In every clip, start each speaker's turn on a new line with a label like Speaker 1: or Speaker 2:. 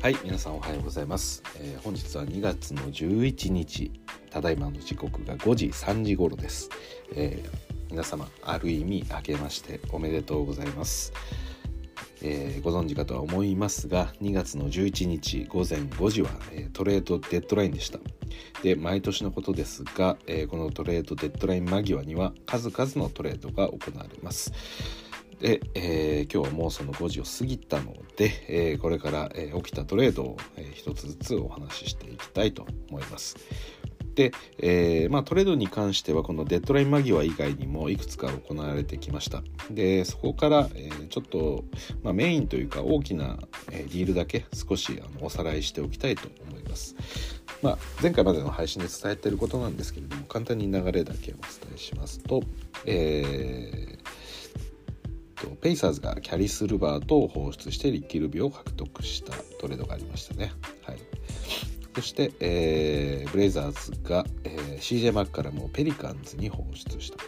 Speaker 1: はい皆さんおはようございます、えー本日は2月の11日ただいまの時刻が5時3時頃です、えー皆様ある意味明けましておめでとうございます、えーご存知かとは思いますが2月の11日午前5時は、えトレードデッドラインでした。で毎年のことですが、えこのトレードデッドライン間際には数々のトレードが行われます。で、えー今日はもうその5時を過ぎたので、えーこれから、えー起きたトレードを、えー一つずつお話ししていきたいと思います。で、えーまあ、トレードに関してはこのデッドライン間際以外にもいくつか行われてきました。でそこから、えーちょっと、まあ、メインというか大きな、えーディールだけ少しあのおさらいしておきたいと思います。まあ、前回までの配信で伝えてることなんですけれども簡単に流れだけお伝えしますと、えーとペイサーズがキャリス・ルバートを放出してリッキー・ルビオを獲得したトレードがありましたね。はい、そして、えーブレイザーズが、えー CJ マッカラムをペリカンズに放出した、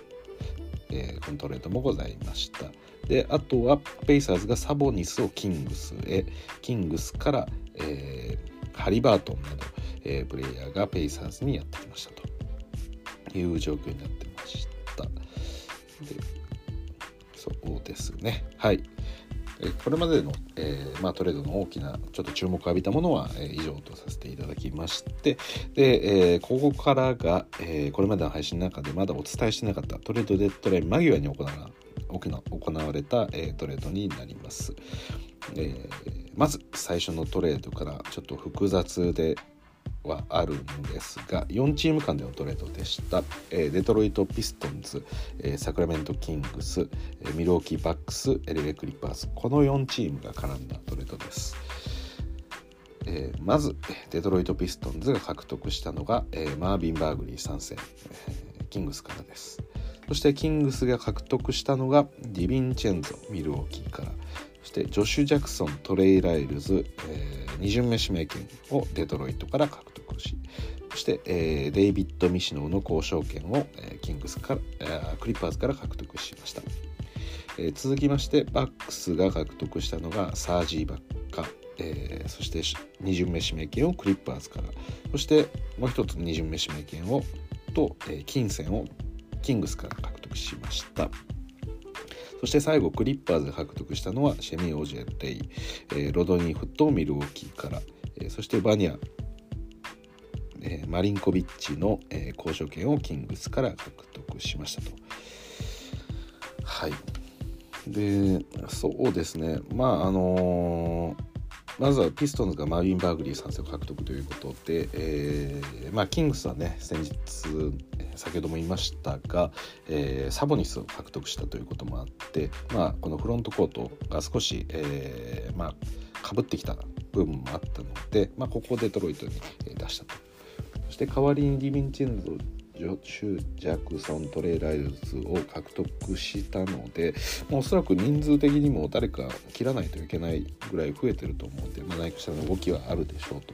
Speaker 1: えーこのトレードもございました。であとはペイサーズがサボニスをキングスへキングスから、えーハリバートンなど、えープレイヤーがペイサーズにやってきましたという状況になってました。でそうですね。はい。これまでの、えーまあ、トレードの大きなちょっと注目を浴びたものは、えー以上とさせていただきましてで、えーここからが、えこれまでの配信の中でまだお伝えしてなかったトレードデッドライン間際に行わ行な行われた、えトレードになります、えまず最初のトレードからちょっと複雑ではあるんですが4チーム間でのトレードでした、えーデトロイト・ピストンズ、えーサクラメント・キングス、えーミルウォーキー・バックス LA クリッパーズこの4チームが絡んだトレードです、えーまずデトロイト・ピストンズが獲得したのが、えーマービン・バグリー三世、えーキングスからです。そしてキングスが獲得したのがディビンチェンゾミルウォーキーから。そしてジョシュ・ジャクソントレイ・ライルズ、え2巡目指名権をデトロイトから獲得しそして、えーデイビッド・ミシノーの交渉権を、えーキングスから、えークリッパーズから獲得しました、えー続きましてバックスが獲得したのがサージ・イバカ、えーそして2巡目指名権をクリッパーズから。そしてもう一つ2巡目指名権をと、えー金銭をキングスから獲得しました。そして最後クリッパーズが獲得したのはシェミ・オジェレイ、えーロドニー・フット・ミルウォーキーから、えーそしてバニア、えーマリンコビッチの、えー交渉権をキングスから獲得しましたと。はい。でそうですね。まああのーまずはピストンズがマービン・バーグリー参戦を獲得ということで、えーまあ、キングスはね先日先ほども言いましたが、えーサボニスを獲得したということもあって、まあ、このフロントコートが少し、えーまあ、かぶってきた部分もあったので、まあ、ここをデトロイトに出したと。そして代わりにディヴィンチェンゾジョシュ・ジャクソントレイライズを獲得したので、ま、おそらく人数的にも誰か切らないといけないぐらい増えてると思うんで、まあ、何かしらの動きはあるでしょうと。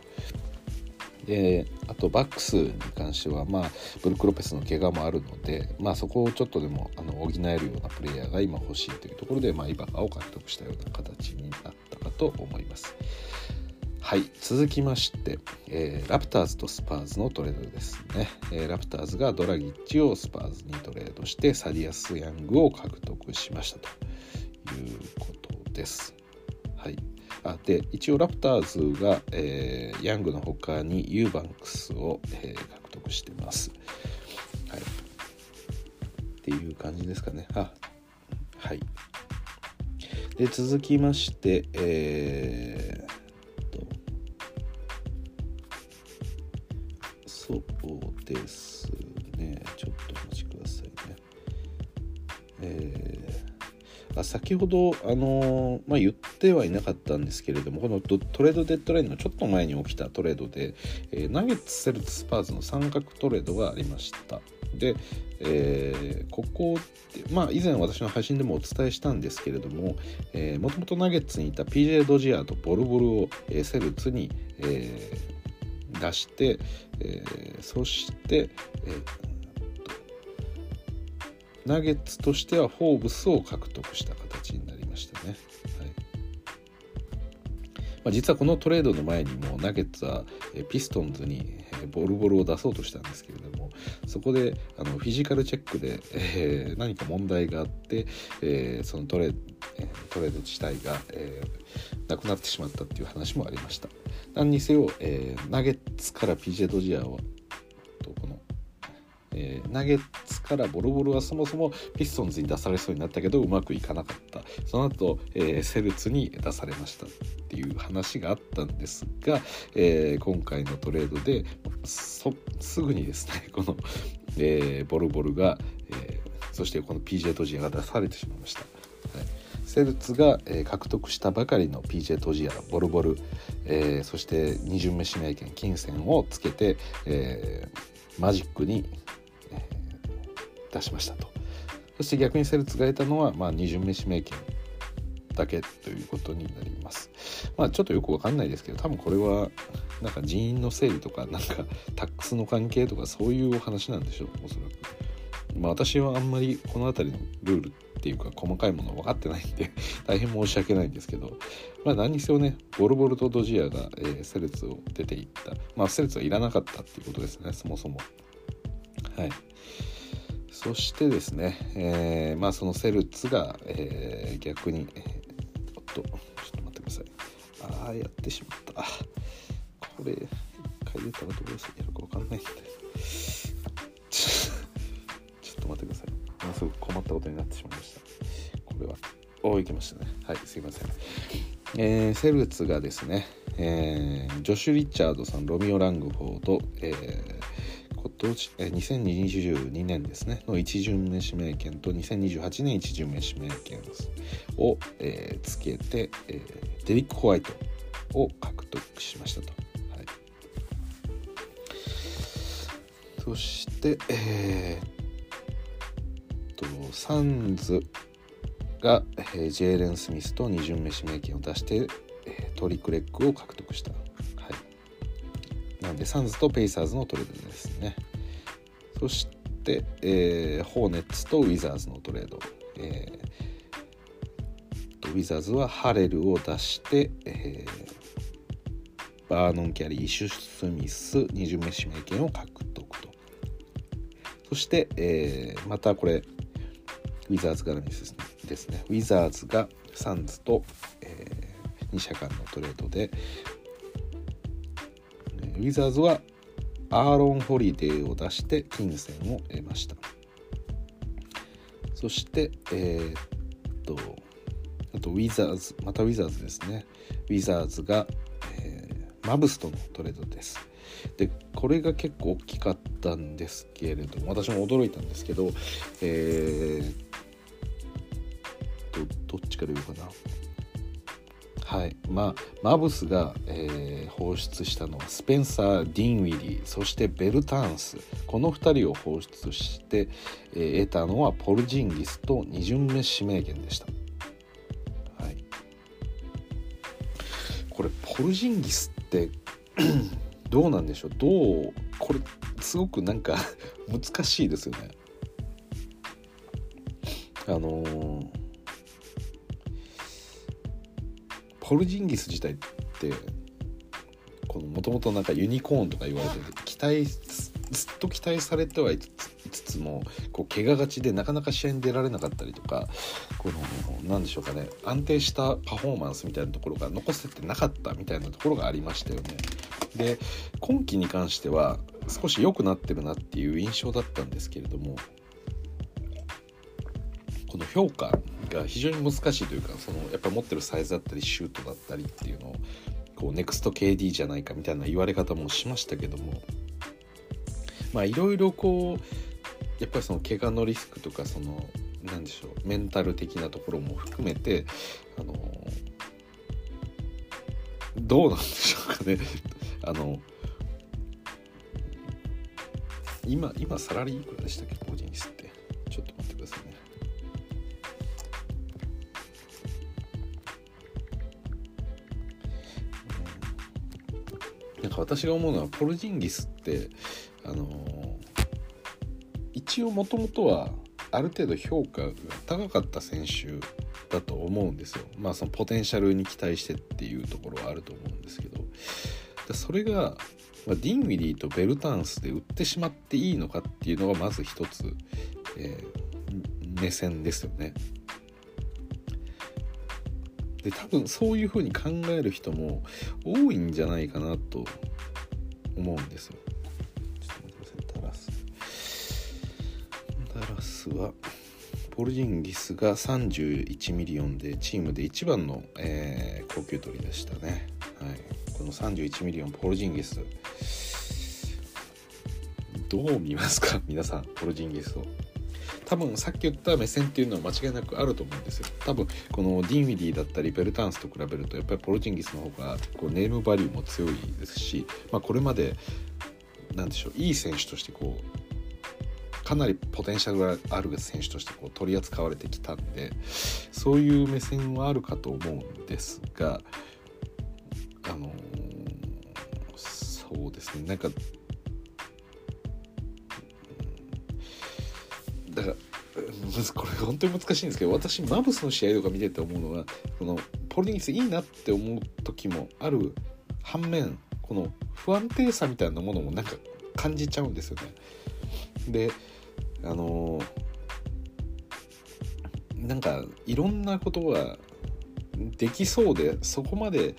Speaker 1: であとバックスに関しては、まあ、ブルック・ロペスの怪我もあるので、まあ、そこをちょっとでもあの補えるようなプレイヤーが今欲しいというところで、まあ、イバカを獲得したような形になったかと思います。はい続きまして、えーラプターズとスパーズのトレードですね、えーラプターズがドラギッチをスパーズにトレードしてサディアス・ヤングを獲得しましたということです。はい、あで一応ラプターズが、えーヤングの他にユーバンクスを、えー獲得してます。はい、っていう感じですかね。あはい。で続きまして、えー先ほど、あのーまあ、言ってはいなかったんですけれどもこのトレードデッドラインのちょっと前に起きたトレードで、えーナゲッツセルツスパーズの三角トレードがありました。で、えーここまあ以前私の配信でもお伝えしたんですけれどももともとナゲッツにいた PJ ドジアとボルボルを、えーセルツに、えー出して、えーそして、えーナゲッツとしてはフォーブスを獲得した形になりましたね。はいまあ、実はこのトレードの前にもナゲッツはピストンズにボルボルを出そうとしたんですけれどもそこであのフィジカルチェックで、えー、何か問題があって、えー、そのトレトレード自体が、えー、なくなってしまったっていう話もありました何にせよ、えー、ナゲッツから PJ ドジアをえー、ナゲッツからボロボロはそもそもピストンズに出されそうになったけどうまくいかなかったその後、えー、セルツに出されましたっていう話があったんですが、えー、今回のトレードですぐにですね この、えー、ボルボルが、えー、そしてこの PJ トジアが出されてしまいました。はいセルツが、えー、獲得したばかりの PJ トジアボルボル、えー、そして2巡目指名権金銭をつけて、えー、マジックに出しましたと。そして逆にセルツが得たのは、まあ、2巡目指名権だけということになります。まあちょっとよくわかんないですけど多分これはなんか人員の整理とかなんかタックスの関係とかそういうお話なんでしょうおそらく。まあ私はあんまりこの辺りのルールっていうか細かいもの分かってないんで大変申し訳ないんですけどまあ何にせよねボルボルとドジアが、えー、セルツを出ていった。まあセルツはいらなかったっていうことですねそもそも。はい。そしてですね、えー、まあそのセルツが、えー、逆に、えー、おっとちょっと待ってください。ああやってしまった。これ一回出たらどうやるか分かんないんで。ちょっと待ってください。ものすごく困ったことになってしまいました。これは。おいきましたね。はいすいません。えー、セルツがですね、えー、ジョシュ・リチャードさんロミオ・ラングフォード、えー、2022年ですねの1巡目指名権と2028年1巡目指名権を、えー、つけて、えー、デリック・ホワイトを獲得しましたと。はい、そして、えー、とサンズが、えー、ジェイレン・スミスと2巡目指名権を出して、えー、トリックレックを獲得した。なんでサンズとペイサーズのトレードですね。そして、えー、ホーネッツとウィザーズのトレード。えー、ウィザーズはハレルを出して、えー、バーノン・キャリー、イシュ・スミス、2巡目指名権を獲得と。そして、えー、またこれ、ウィザーズ絡みですね。ウィザーズがサンズと、えー、2社間のトレードで、ウィザーズはアーロン・ホリデーを出して金銭を得ました。そしてえー、っとあとウィザーズまたウィザーズですね。ウィザーズが、えー、マブスとのトレードです。でこれが結構大きかったんですけれども私も驚いたんですけどえー、どどっちから言うかな。はい。まあ、マブスが、えー、放出したのはスペンサー・ディンウィリー。そしてベルタンス。この2人を放出して、えー、得たのはポルジンギスと2巡目指名権でした、はい、これポルジンギスって どうなんでしょう？どうこれすごくなんか 難しいですよね。あのーポルジンギス自体ってもともとんかユニコーンとか言われてて期待ずっと期待されてはいつつもこう怪我がちでなかなか試合に出られなかったりとかこの何でしょうかね安定したパフォーマンスみたいなところが残せてなかったみたいなところがありましたよね。で今季に関しては少し良くなってるなっていう印象だったんですけれどもこの評価が非常に難しいというかそのやっぱり持ってるサイズだったりシュートだったりっていうのをこうネクスト KD じゃないかみたいな言われ方もしましたけどもまあいろいろこうやっぱりその怪我のリスクとかその何でしょうメンタル的なところも含めてあのどうなんでしょうかね。あの今今サラリーいくらでしたっけ？私が思うのはポルジンギスってあの一応もともとはある程度評価が高かった選手だと思うんですよ。まあそのポテンシャルに期待してっていうところはあると思うんですけどそれが、まあ、ディンウィディとベルタンスで売ってしまっていいのかっていうのがまず一つ、えー、目線ですよね。で多分そういうふうに考える人も多いんじゃないかなと思うんですよ。ちょっと待ってくださいタラス。ダラスはポルジンギスが31ミリオンでチームで一番の、えー、高級取りでしたね。はい、この31ミリオンポルジンギスどう見ますか？皆さんポルジンギスを。多分さっき言った目線っていうのは間違いなくあると思うんですよ。多分このディンウィディだったりベルタンスと比べるとやっぱりポルジンギスの方がこうネームバリューも強いですし、まあ、これまで何でしょういい選手としてこうかなりポテンシャルがある選手としてこう取り扱われてきたんでそういう目線はあるかと思うんですがあの、そうですね。なんかだからこれ本当に難しいんですけど私マブスの試合とか見てて思うのはこのポルディンギスいいなって思う時もある反面この不安定さみたいなものもなんか感じちゃうんですよね。であのなんかいろんなことができそうでそこまで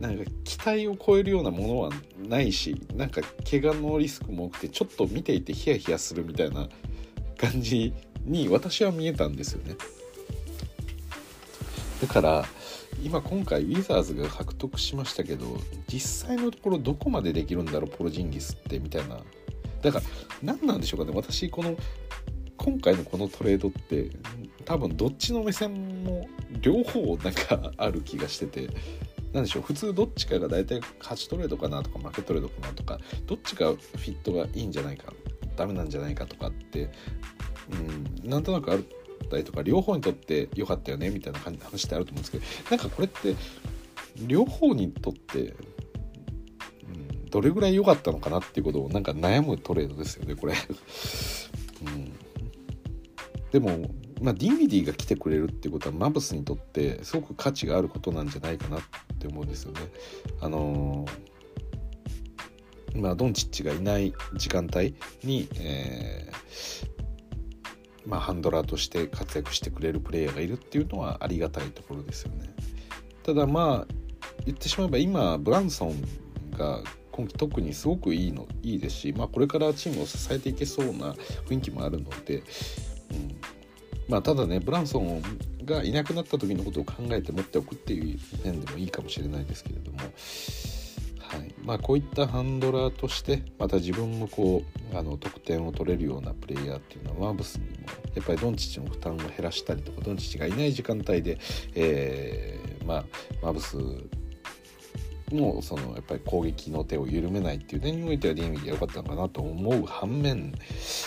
Speaker 1: なんか期待を超えるようなものはないしなんか怪我のリスクも多くてちょっと見ていてヒヤヒヤするみたいな感じに私は見えたんですよね。だから今今回ウィザーズが獲得しましたけど実際のところどこまでできるんだろうポロジンギスってみたいな。だから何なんでしょうかね。私この今回のこのトレードって多分どっちの目線も両方なんかある気がしてて。何でしょう。普通どっちかが大体勝ちトレードかなとか負けトレードかなとかどっちがフィットがいいんじゃないか。ダメなんじゃないかとかって、うん、なんとなくあったりとか両方にとって良かったよねみたいな話ってあると思うんですけどなんかこれって両方にとって、うん、どれぐらい良かったのかなっていうことをなんか悩むトレードですよねこれ、うん、でもまあ、ディンビディが来てくれるっていうことはマブスにとってすごく価値があることなんじゃないかなって思うんですよね。あのーまあ、ドンチッチがいない時間帯に、えー、まあ、ハンドラーとして活躍してくれるプレイヤーがいるっていうのはありがたいところですよね。ただまあ言ってしまえば今ブランソンが今季特にすごくいいのいいですし、まあ、これからチームを支えていけそうな雰囲気もあるので、うんまあ、ただねブランソンがいなくなった時のことを考えて持っておくっていう面でもいいかもしれないですけれども。はいまあ、こういったハンドラーとしてまた自分もこうあの得点を取れるようなプレイヤーっていうのはマーブスにもやっぱりドンチッチの負担を減らしたりとかドンチッチがいない時間帯で、えー、まあ、マーブスもそのやっぱり攻撃の手を緩めないっていう点においてはディーミーで良かったのかなと思う反面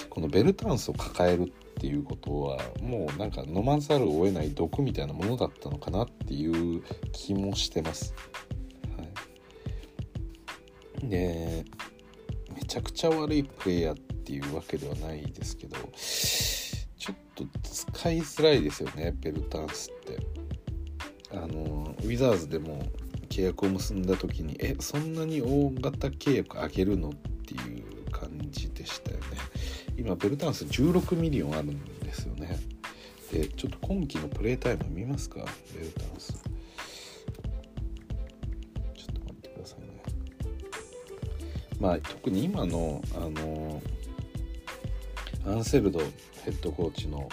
Speaker 1: このベルタンスを抱えるっていうことはもうなんか飲まざるを得ない毒みたいなものだったのかなっていう気もしてます。でめちゃくちゃ悪いプレイヤーっていうわけではないですけどちょっと使いづらいですよねベルタンスって。あのウィザーズでも契約を結んだ時にえそんなに大型契約上げるのっていう感じでしたよね。今ベルタンス16ミリオンあるんですよね。でちょっと今季のプレータイム見ますかベルタンス。まあ、特に今のあのアンセルドヘッドコーチの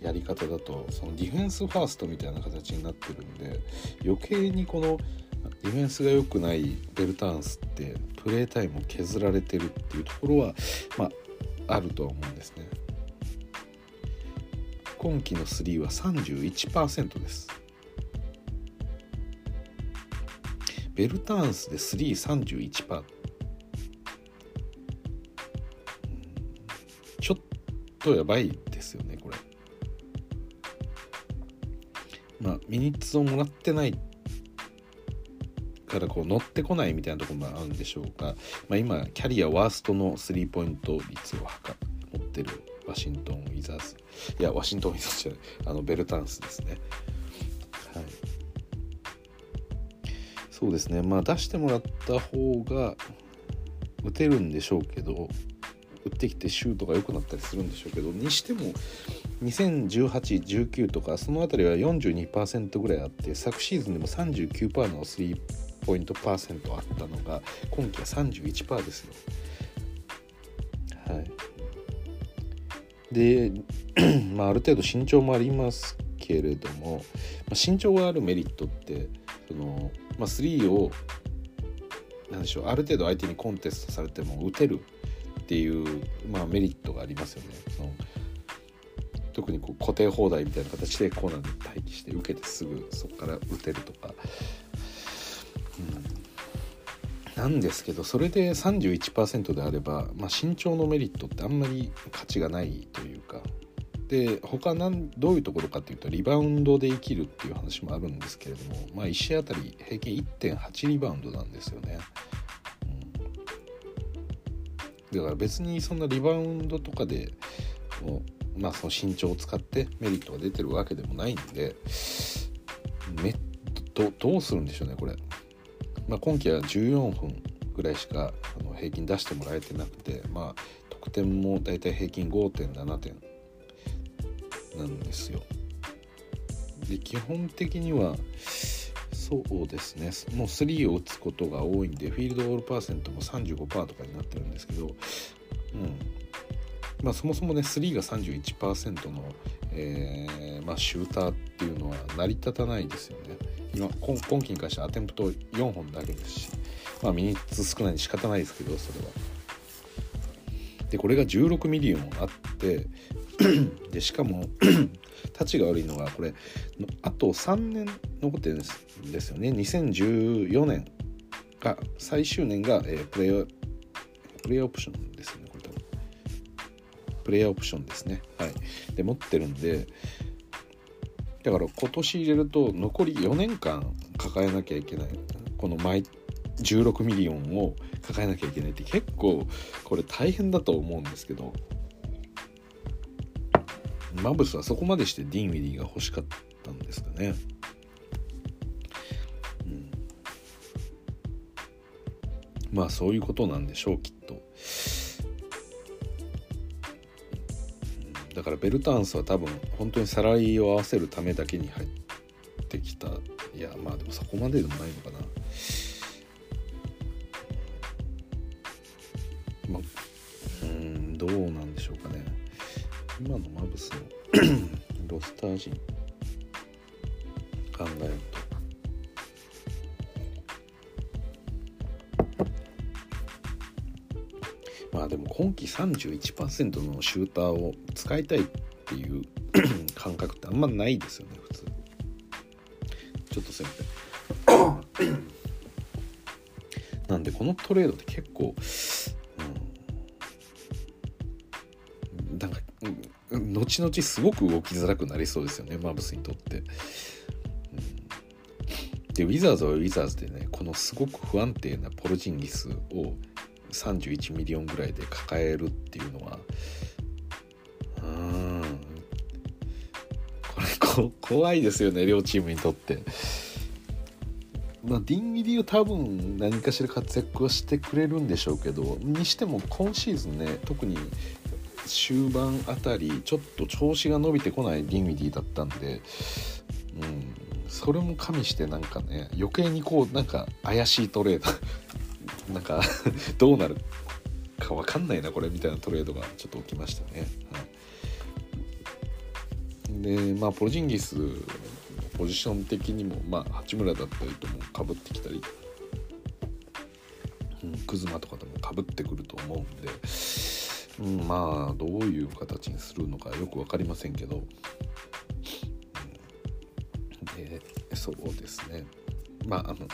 Speaker 1: やり方だとそのディフェンスファーストみたいな形になってるんで余計にこのディフェンスが良くないベルターンスってプレータイムを削られてるっていうところは、まあ、あるとは思うんですね。今季の3は31%です。ベルターンスで331%。とやばいですよねこれ。まあミニッツをもらってないからこう乗ってこないみたいなところもあるんでしょうが、まあ、今キャリアワーストのスリーポイント率を持ってるワシントン・ウィザーズ。いやワシントン・ウィザーズじゃない。あのベルタンスですね。はい。そうですね。まあ出してもらった方が打てるんでしょうけど。打ってきてシュートが良くなったりするんでしょうけどにしても201819とかその辺りは42%ぐらいあって昨シーズンでも39%のスリーポイントパーセントあったのが今季は31%ですよ。はい、で、まあ、ある程度身長もありますけれども、まあ、身長があるメリットってその、まあ、3を何でしょうある程度相手にコンテストされても打てるっていう、まあ、メリットがありますよね。その特にこう固定放題みたいな形でコーナーに待機して受けてすぐそこから打てるとか、うん、なんですけどそれで31%であれば、まあ、身長のメリットってあんまり価値がないというかで他なんどういうところかっていうとリバウンドで生きるっていう話もあるんですけれども、まあ、1試合あたり平均1.8リバウンドなんですよね。だから別にそんなリバウンドとかでもうまあその身長を使ってメリットが出てるわけでもないんでめどどうするんでしょうねこれ、まあ、今季は14分ぐらいしかあの平均出してもらえてなくてまあ得点もだいたい平均5.7点なんですよ。で基本的にはそうですね。もう3を打つことが多いんでフィールドオールパーセントも35%とかになってるんですけど、うん、まあ、そもそもね3が31%の、えーまあ、シューターっていうのは成り立たないですよね。今今今期に関してはアテンプト4本だけですし、まあ、ミニッツ少ないに仕方ないですけどそれは。でこれが16ミリオンあって でしかも たちが悪いのがこれあと3年残ってるんですですよね2014年が最終年が、えー、プレイプレイオプションですよねプレイヤーオプションですね。はい。で、持ってるんで、だから今年入れると残り4年間抱えなきゃいけない。この毎16ミリオンを抱えなきゃいけないって結構これ大変だと思うんですけど、マブスはそこまでしてディンウィディが欲しかったんですかね。まあそういうことなんでしょうきっと。だからベルタンスは多分本当にサラリーを合わせるためだけに入ってきたいやまあでもそこまででもないのかな今のマブスの ロスター陣考えると。まあでも今季31%のシューターを使いたいっていう 感覚ってあんまないですよね普通。ちょっとすいません。なんでこのトレードって結後々すごく動きづらくなりそうですよねマブスにとって。でウィザーズはウィザーズでねこのすごく不安定なポルジンギスを31ミリオンぐらいで抱えるっていうのはうんこれ怖いですよね両チームにとって。まあ、ディンウィディは多分何かしら活躍はしてくれるんでしょうけどにしても今シーズンね特に終盤あたりちょっと調子が伸びてこないディンギリだったんで、うん、それも加味してなんかね余計にこうなんか怪しいトレード なんかどうなるか分かんないなこれみたいなトレードがちょっと起きましたね。はい、でまあポルジンギスポジション的にもまあ八村だったりともかぶってきたり、うん、クズマとかともかぶってくると思うんで、うん、まあどういう形にするのかよく分かりませんけど、うん、でそうですね。まああのうん。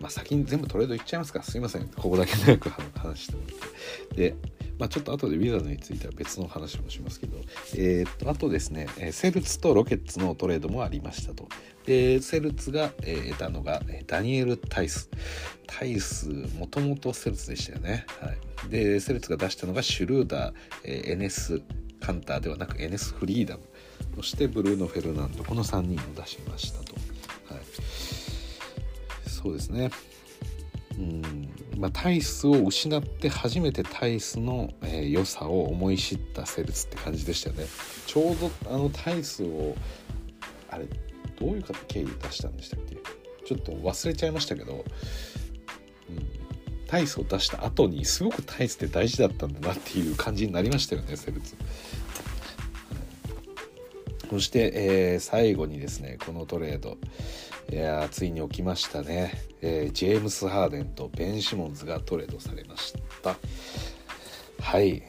Speaker 1: まあ、先に全部トレードいっちゃいますか。すいません。ここだけ長く話してもらって。で、まあ、ちょっと後でウィザードについては別の話もしますけど、えー、っとあとですねセルツとロケッツのトレードもありましたと。でセルツが、えー、得たのがダニエル・タイス。タイスもともとセルツでしたよね。はい、でセルツが出したのがシュルーダー、えー、エネス・カンターではなくエネス・フリーダムそしてブルーノ・フェルナンドこの3人を出しましたと。はい、そうですね。うん。まあ、タイスを失って初めてタイスの、えー、良さを思い知ったセルツって感じでしたよね。ちょうどあのタイスをあれどういう経緯出したんでしたっけ？ちょっと忘れちゃいましたけど、うん、タイスを出した後にすごくタイスって大事だったんだなっていう感じになりましたよねセルツ。そして、えー、最後にですねこのトレード。いやついに起きましたね、えー、ジェームス・ハーデンとベン・シモンズがトレードされました。はい。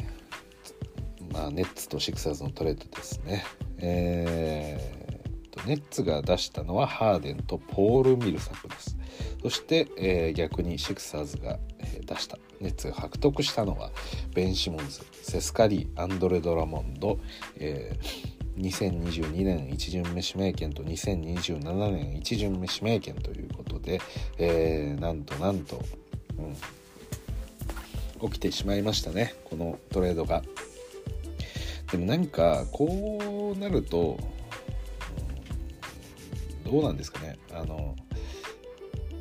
Speaker 1: まあネッツとシクサーズのトレードですね。えー、ネッツが出したのはハーデンとポール・ミルサプです。そして、えー、逆にシクサーズが、えー、出した。ネッツが獲得したのはベン・シモンズセスカリーアンドレ・ドラモンド、えー2022年1巡目指名権と2027年1巡目指名権ということで、えー、なんとなんと、うん、起きてしまいましたねこのトレードが。でも何かこうなると、どうなんですかねあのも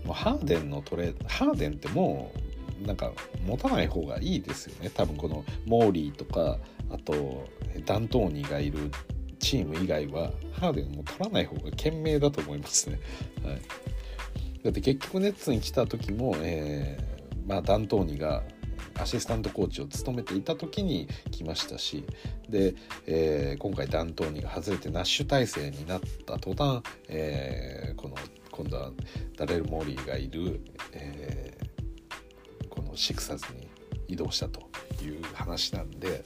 Speaker 1: うハーデンのトレードハーデンってもうなんか持たない方がいいですよね多分このモーリーとかあとダントーニーがいるチーム以外はハーデンも取らない方が賢明だと思いますね。はい、だって結局ネッツに来た時も、えー、まあ、ダントーニがアシスタントコーチを務めていた時に来ましたしで、えー、今回ダントーニが外れてナッシュ体制になった途端、えー、この今度はダレル・モーリーがいる、えー、このシクサーズに移動したという話なんで、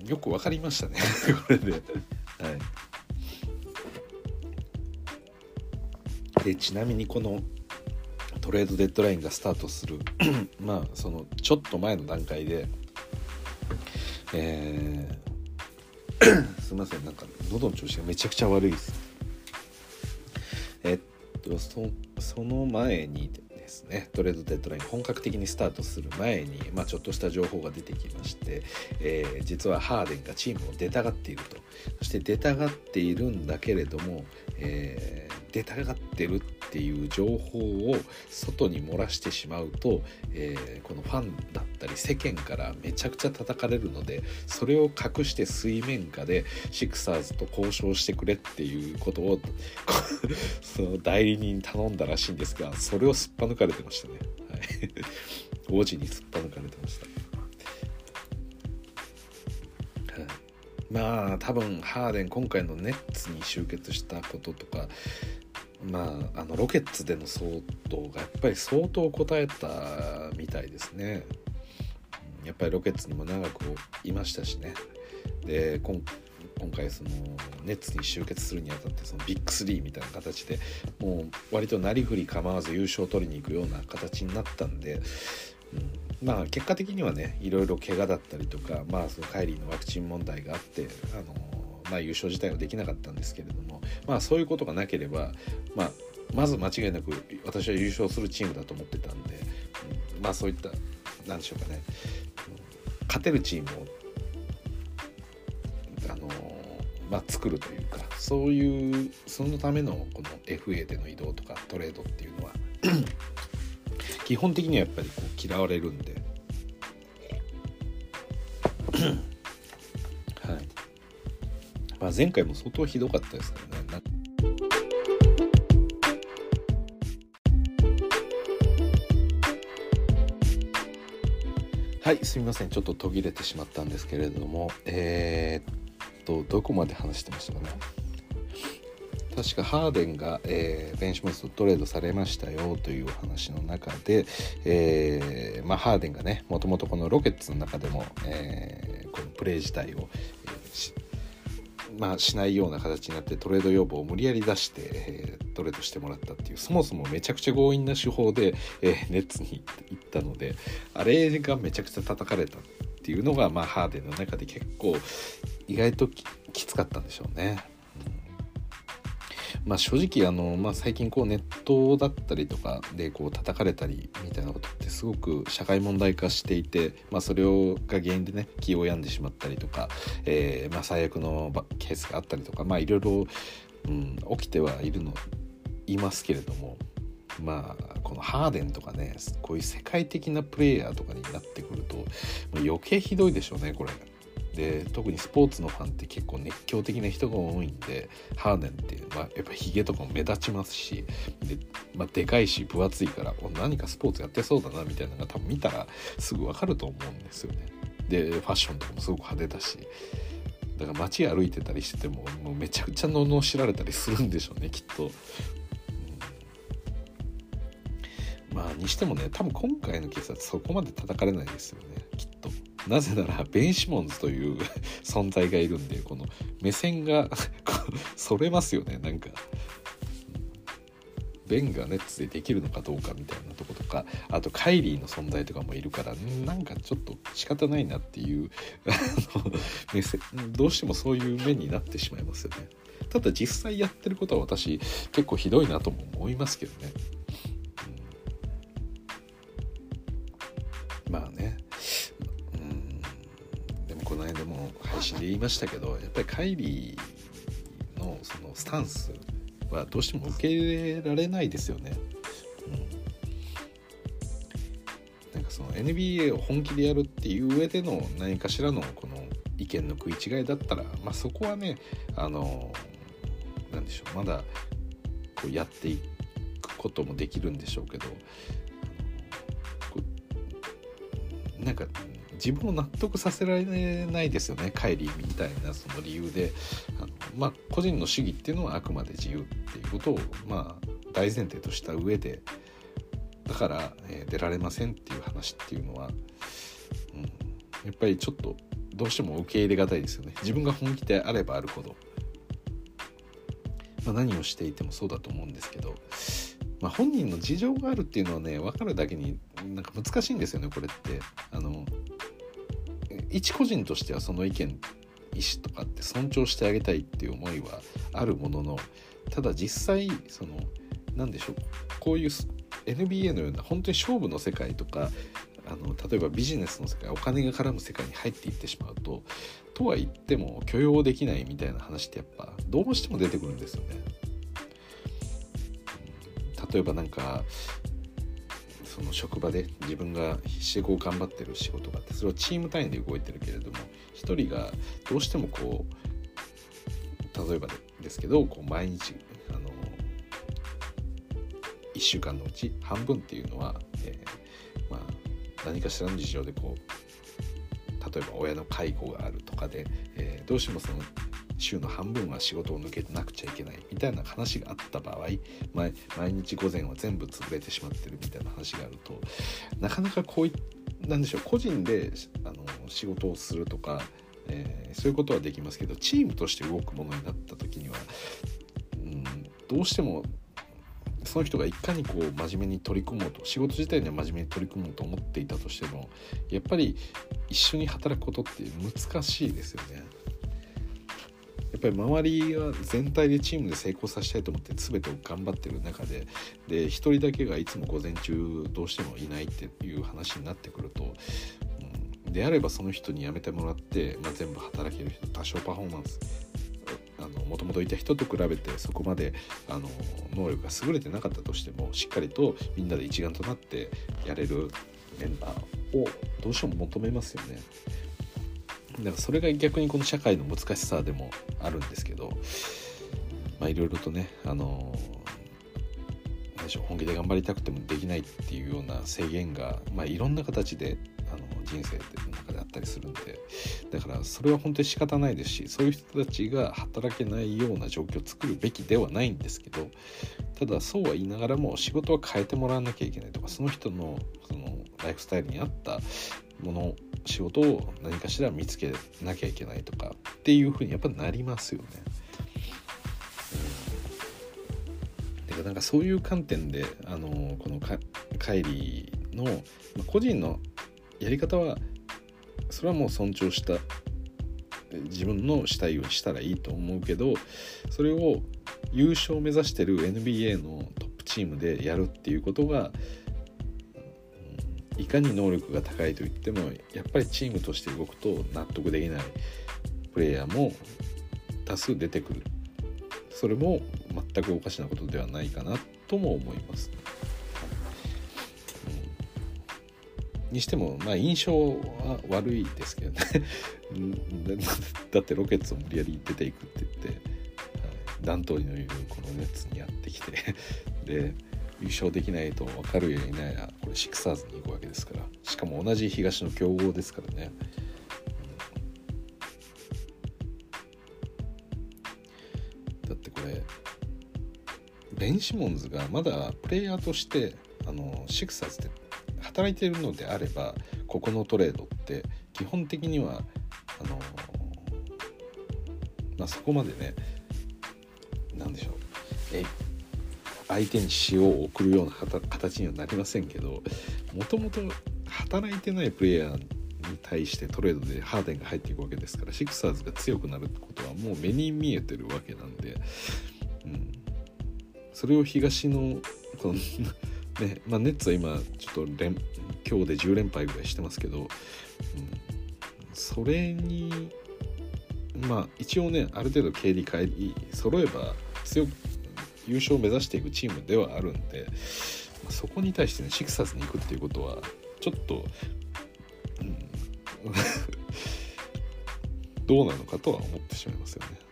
Speaker 1: うん、よく分かりましたね。これで。はい。でちなみにこのトレードデッドラインがスタートする まあそのちょっと前の段階でえー、すいません。なんか喉の調子がめちゃくちゃ悪いです。えっとそその前にですね。トレードデッドライン本格的にスタートする前に、まあ、ちょっとした情報が出てきまして、えー、実はハーデンがチームを出たがっていると。そして出たがっているんだけれども、えー、出たがってるっていう情報を外に漏らしてしまうと、えー、このファンだったり世間からめちゃくちゃ叩かれるのでそれを隠して水面下でシクサーズと交渉してくれっていうことを その代理人に頼んだらしいんですがそれをすっぱ抜かれてましたね。はい、王子にすっぱ抜かれてました。まあ多分ハーデン今回のネッツに集結したこととかまああのロケッツでの騒動がやっぱり相当応えたみたいですね。やっぱりロケッツにも長くいましたしね。で今回そのネッツに集結するにあたってそのビッグ3みたいな形でもう割となりふり構わず優勝を取りに行くような形になったんで、うん、まあ結果的にはねいろいろ怪我だったりとかまあそのカイリーのワクチン問題があってあのまあ、優勝自体はできなかったんですけれども、まあ、そういうことがなければ、まあ、まず間違いなく私は優勝するチームだと思ってたんで、うん、まあそういった何でしょうかね勝てるチームをあのまあ、作るというかそういうそのためのこの FA での移動とかトレードっていうのは基本的にはやっぱりこう嫌われるんで。はい、まあ、前回も相当ひどかったですからね。はいすみません。ちょっと途切れてしまったんですけれども。えー、っとどこまで話してましたかね？確かハーデンが、えー、ベンシモスとトレードされましたよというお話の中で、えーまあ、ハーデンがねもともとこのロケッツの中でも、えー、このプレー自体を、えー、まあ、しないような形になってトレード要望を無理やり出して、えー、トレードしてもらったっていうそもそもめちゃくちゃ強引な手法で、えー、ネッツに行ったのであれがめちゃくちゃ叩かれたっていうのが、まあ、ハーデンの中で結構意外ときつかったんでしょうね。まあ、正直あの、まあ、最近こうネットだったりとかでこう叩かれたりみたいなことってすごく社会問題化していて、まあ、それをが原因でね気を病んでしまったりとか、えー、まあ、最悪のケースがあったりとか、まあ、いろいろ、うん、起きてはいるのいますけれどもまあこのハーデンとかねこういう世界的なプレイヤーとかになってくると余計ひどいでしょうねこれ。で特にスポーツのファンって結構熱狂的な人が多いんでハーデンっていう、まあ、やっぱヒゲとかも目立ちますしで,、まあ、でかいし分厚いから何かスポーツやってそうだなみたいなのが多分見たらすぐ分かると思うんですよね。でファッションとかもすごく派手だしだから街歩いてたりしててももうめちゃくちゃ罵られたりするんでしょうねきっと。まあにしてもね多分今回のケースはそこまで叩かれないですよね。なぜならベン・シモンズという 存在がいるんでこの目線が それますよねなんか。ベンがネッツでできるのかどうかみたいなとことかあとカイリーの存在とかもいるからなんかちょっと仕方ないなっていう 目線どうしてもそういう目になってしまいますよね。ただ実際やってることは私結構ひどいなとも思いますけどね、うん、まあ配信で言いましたけどやっぱりカイリーのそのスタンスはどうしても受け入れられないですよね。うん、なんかその NBA を本気でやるっていう上での何かしらのこの意見の食い違いだったら、まあ、そこはねあのなんでしょうまだこうやっていくこともできるんでしょうけどなんか自分を納得させられないですよねカイリーみたいなその理由で。あの、まあ、個人の主義っていうのはあくまで自由っていうことを、まあ、大前提とした上でだから、えー、出られませんっていう話っていうのは、うん、やっぱりちょっとどうしても受け入れがたいですよね。自分が本気であればあるほど、まあ、何をしていてもそうだと思うんですけど、まあ、本人の事情があるっていうのはね分かるだけになんか難しいんですよねこれって。あの一個人としてはその意見意思とかって尊重してあげたいっていう思いはあるもののただ実際その何でしょうこういう NBA のような本当に勝負の世界とかあの例えばビジネスの世界お金が絡む世界に入っていってしまうととは言っても許容できないみたいな話ってやっぱどうしても出てくるんですよね。例えばなんかその職場で自分が必死でこう頑張ってる仕事があってそれはチーム単位で動いてるけれども1人がどうしてもこう例えばですけどこう毎日あの1週間のうち半分っていうのは、えー、まあ、何かしらの事情でこう例えば親の介護があるとかで、えー、どうしてもその週の半分は仕事を抜けてなくちゃいけないみたいな話があった場合毎日午前は全部潰れてしまってるみたいな話があるとなかなかこういなんでしょう個人であの仕事をするとか、えー、そういうことはできますけどチームとして動くものになった時には、うん、どうしてもその人がいかにこう真面目に取り組もうと仕事自体には真面目に取り組もうと思っていたとしてもやっぱり一緒に働くことって難しいですよね。やっぱり周りは全体でチームで成功させたいと思って全てを頑張ってる中でで1人だけがいつも午前中どうしてもいないっていう話になってくると、うん、であればその人に辞めてもらって、まあ、全部働ける人多少パフォーマンスもともといた人と比べてそこまであの能力が優れてなかったとしてもしっかりとみんなで一丸となってやれるメンバーをどうしても求めますよね。だからそれが逆にこの社会の難しさでもあるんですけどまあいろいろとねあの本気で頑張りたくてもできないっていうような制限が、まあ、いろんな形であの人生の中であったりするんでだからそれは本当に仕方ないですしそういう人たちが働けないような状況を作るべきではないんですけどただそうは言いながらも仕事は変えてもらわなきゃいけないとかその人のそのライフスタイルに合ったもの仕事を何かしら見つけなきゃいけないとかっていうふうにやっぱなりますよね。うん、だからなんかそういう観点であのこのカイリーの、個人のやり方はそれはもう尊重した自分のしたいようにしたらいいと思うけどそれを優勝を目指してる NBA のトップチームでやるっていうことがいかに能力が高いといってもやっぱりチームとして動くと納得できないプレイヤーも多数出てくる。それも全くおかしなことではないかなとも思います。うん。にしてもまあ印象は悪いですけどね。だってロケッツを無理やり出ていくって言って、はい、弾頭のいるこのネッツにやってきて。で優勝できないと分かるやいないやこれシクサーズに行くわけですから。しかも同じ東の強豪ですからね、だってこれベン・シモンズがまだプレイヤーとしてあのシクサーズで働いているのであればここのトレードって基本的にはあのまあそこまでね相手に塩を送るような形にはなりませんけどもともと働いてないプレイヤーに対してトレードでハーデンが入っていくわけですからシクサーズが強くなるってことはもう目に見えてるわけなんで、うん、それを東のそのねまあ、ネッツは今ちょっと連今日で10連敗ぐらいしてますけど、うん、それにまあ一応ねある程度経理帰り揃えば強く優勝を目指していくチームではあるんで、まあ、そこに対してねシクサーズに行くっていうことはちょっと、うん、どうなのかとは思ってしまいますよね。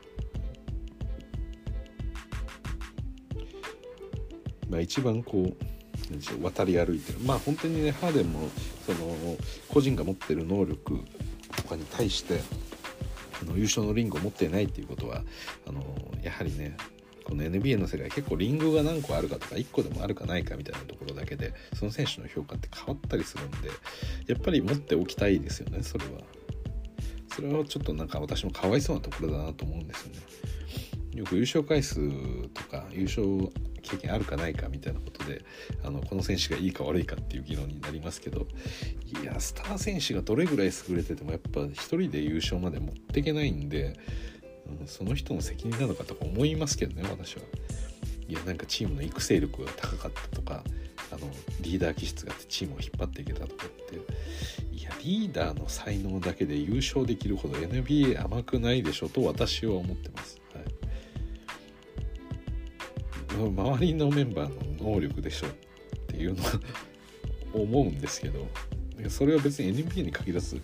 Speaker 1: まあ、一番こう渡り歩いてるまあ本当にねハーデンもその個人が持ってる能力とかに対してあの優勝のリングを持っていないっていうことはあのやはりねこの NBA の世界結構リングが何個あるかとか1個でもあるかないかみたいなところだけでその選手の評価って変わったりするんでやっぱり持っておきたいですよねそれは。それはちょっとなんか私もかわいそうなところだなと思うんですよね。よく優勝回数とか優勝経験あるかないかみたいなことであのこの選手がいいか悪いかっていう議論になりますけどいやスター選手がどれぐらい優れててもやっぱ1人で優勝まで持っていけないんでうん、その人の責任なのかとか思いますけどね私は。いやなんかチームの育成力が高かったとかあのリーダー気質があってチームを引っ張っていけたとかって。いやリーダーの才能だけで優勝できるほど NBA 甘くないでしょと私は思ってます、はい、周りのメンバーの能力でしょっていうのは思うんですけどそれは別に NBA に限らず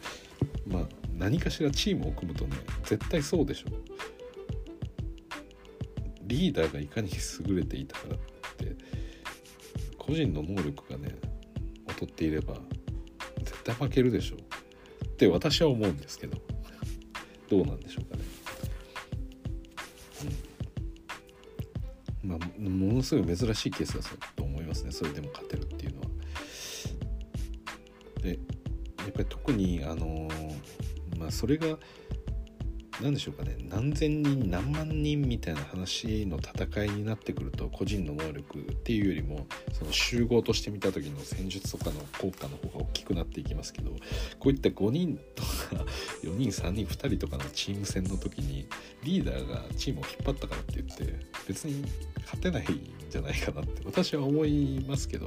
Speaker 1: まあ何かしらチームを組むとね絶対そうでしょリーダーがいかに優れていたからって個人の能力がね劣っていれば絶対負けるでしょって私は思うんですけどどうなんでしょうかね、うん、まあものすごい珍しいケースだと思いますねそれでも勝てるっていうのは。でやっぱり特にあのーそれが何でしょうかね何千人何万人みたいな話の戦いになってくると個人の能力っていうよりもその集合として見た時の戦術とかの効果の方が大きくなっていきますけどこういった5人とか4人3人2人とかのチーム戦の時にリーダーがチームを引っ張ったからって言って別に勝てないんじゃないかなって私は思いますけど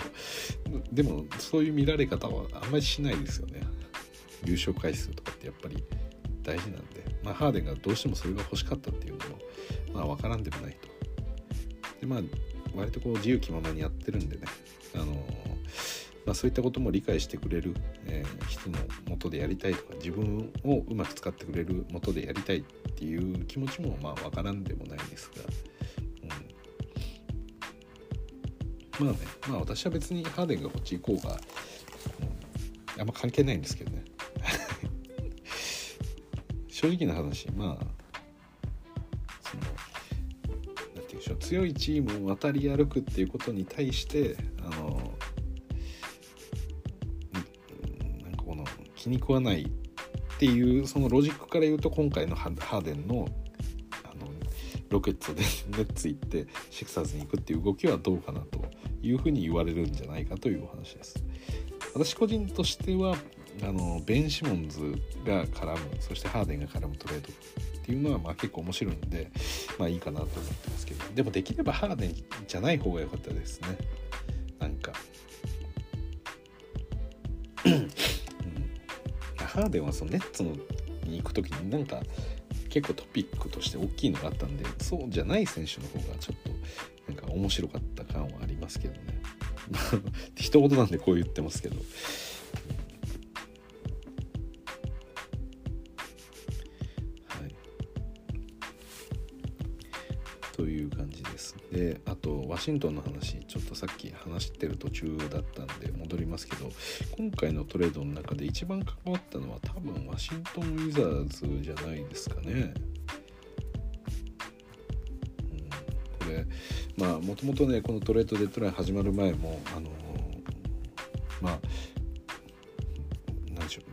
Speaker 1: でもそういう見られ方はあんまりしないですよね。優勝回数とかってやっぱり大事なんで、まあ、ハーデンがどうしてもそれが欲しかったっていうのもまあ分からんでもないと。でまあ割とこう自由気ままにやってるんでね、あのまあ、そういったことも理解してくれる、えー、人のもとでやりたいとか自分をうまく使ってくれるもとでやりたいっていう気持ちもまあ分からんでもないですが、まあねまあ私は別にハーデンがこっち行こうが、うん、あんま関係ないんですけどね正直な話まあその何て言うんでしょう強いチームを渡り歩くっていうことに対してあのなんかこの気に食わないっていうそのロジックから言うと今回のハーデンのあのロケッツで ネッツ行ってシクサーズに行くっていう動きはどうかなというふうに言われるんじゃないかというお話です。私個人としてはあのベン・シモンズが絡むそしてハーデンが絡むトレードっていうのはまあ結構面白いんでまあいいかなと思ってますけど。でもできればハーデンじゃない方が良かったですね。なんか、うん、ハーデンはそのネッツのに行く時になんか結構トピックとして大きいのがあったんでそうじゃない選手の方がちょっとなんか面白かった感はありますけどね。一言なんでこう言ってますけど。シントンの話ちょっとさっき話してる途中だったんで戻りますけど今回のトレードの中で一番関わったのは多分ワシントン・ウィザーズじゃないですかね、うん、これまあもともとねこのトレードデッドライン始まる前もあのまあ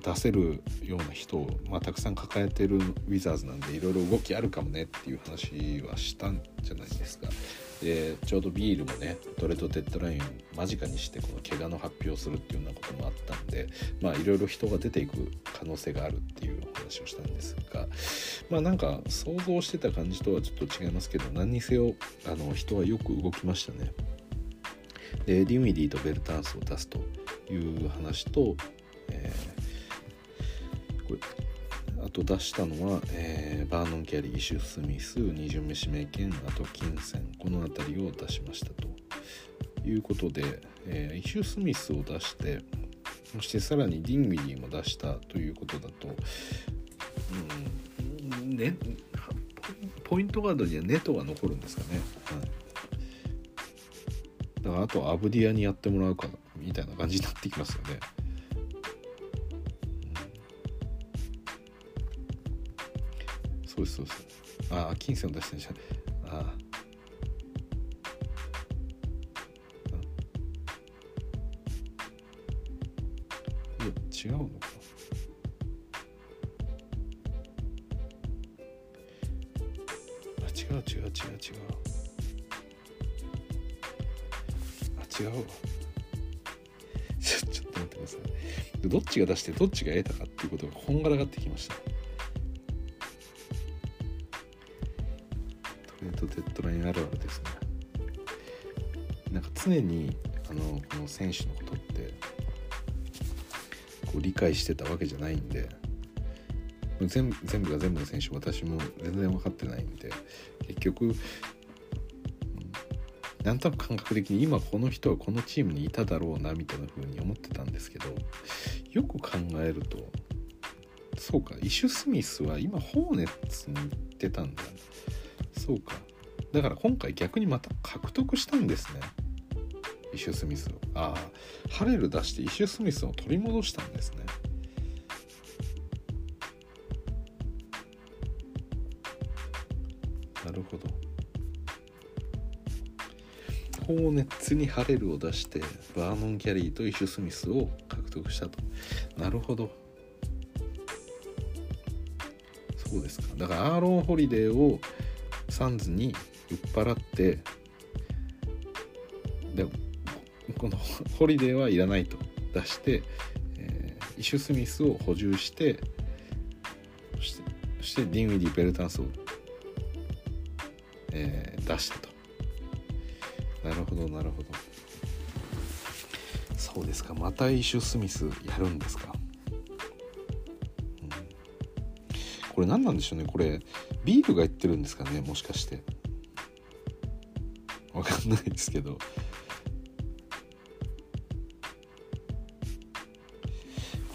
Speaker 1: 出せるような人を、まあ、たくさん抱えてるウィザーズなんでいろいろ動きあるかもねっていう話はしたんじゃないですか。でちょうどビールもねトレードデッドライン間近にしてこの怪我の発表をするっていうようなこともあったんでまあいろいろ人が出ていく可能性があるっていう話をしたんですがまあなんか想像してた感じとはちょっと違いますけど何にせよあの人はよく動きましたね。でディンウィディとベルタンスを出すという話と、えー、これあと出したのは、えー、バーノン・キャリーイシュ・スミス2巡目指名権あと金銭この辺りを出しましたということで、えー、イシュ・スミスを出してそしてさらにディンウィディも出したということだと、うんね、ポイントガードにはネトが残るんですかね。はいだからあとアブディアにやってもらうかみたいな感じになってきますよね。そう、そうそう。ああ金銭を出してんじゃん。ああ。いや違うのか。あ違う違う違う違うあ。違うわちょ ちょっと待ってくださいどっちが出してどっちが得たかっていうことがこんがらがってきました常にあのこの選手のことってこう理解してたわけじゃないんで全全部が全部の選手私も全然分かってないんで結局なんとなく感覚的に今この人はこのチームにいただろうなみたいな風に思ってたんですけどよく考えるとそうかイシュ・スミスは今ホーネッツに行ってたんだ。そうか。だから今回逆にまた獲得したんですね。イシュ・スミスああハレル出してイシュ・スミスを取り戻したんですね。なるほど。ホーネッツにハレルを出してバーノン・キャリーとイシュ・スミスを獲得したと。なるほど。そうですか。だからアーロン・ホリデーをサンズに売っ払ってこのホリデーはいらないと出して、えー、イシュ・スミスを補充してそしてそしてディンウィディ・ベルタンスを、えー、出したと。なるほどなるほど。そうですか。またイシュ・スミスやるんですか、うん、これ何なんでしょうね。これビールが言ってるんですかね。もしかして。わかんないですけど。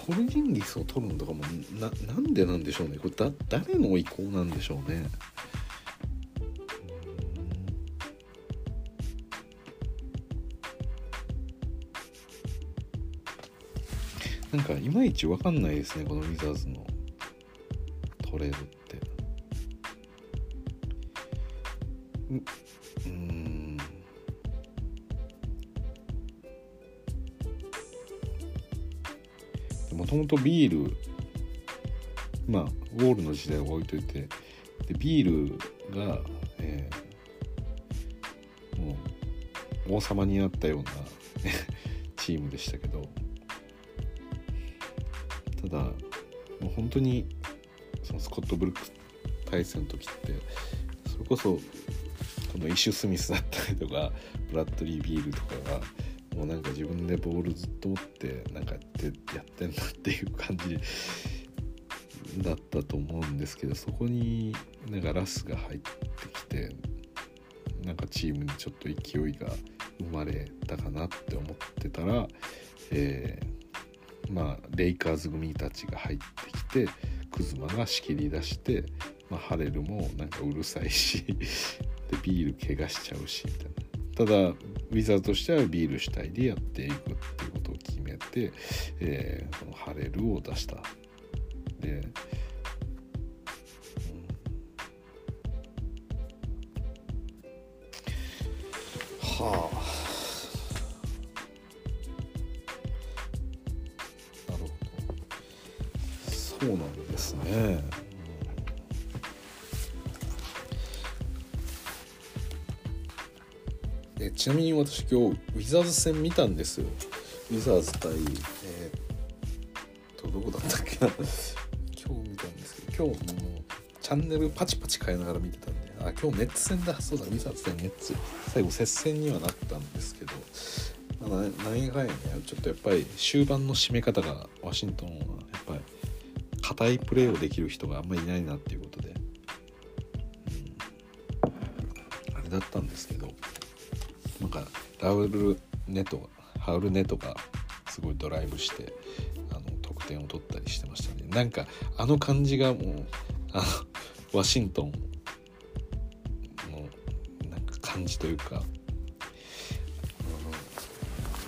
Speaker 1: ホルディンギスを取るのとかもななんでなんでしょうね。これだ誰の意向なんでしょうね。なんかいまいち分かんないですねこのウィザーズのトレードっもともとビールまあウォールの時代を置いといてでビールが、えー、もう王様になったような チームでしたけどただもう本当にそのスコット・ブルック対戦の時ってそれこそこのイシュ・スミスだったりとかブラッドリー・ビールとかがもうなんか自分でボールずっと持ってなんかやってやってんだっていう感じだったと思うんですけどそこになんかラスが入ってきてなんかチームにちょっと勢いが生まれたかなって思ってたら、えー、まあレイカーズ組たちが入ってきてクズマが仕切り出して、まあ、ハレルもなんかうるさいしでビール怪我しちゃうしみたいな。ただウィザーとしてはビール主体でやっていくっていうことを決めて、えー、このハレルを出した。で、うん、はあ。今日ウィザーズ戦見たんですよ。ウィザーズ対えー、っとどこだったっけな。今日見たんですけど今日もうチャンネルパチパチ変えながら見てたんであ今日ネッツ戦だ。そうだウィザーズ対ネッツ。最後接戦にはなったんですけど、まあ、何がやねちょっとやっぱり終盤の締め方がワシントンはやっぱり硬いプレーをできる人があんまりいないなっていうことで、うん、あれだったんですけどなんかラウルネトハウルネトがすごいドライブしてあの得点を取ったりしてましたね。なんかあの感じがもうあのワシントンのなんか感じというか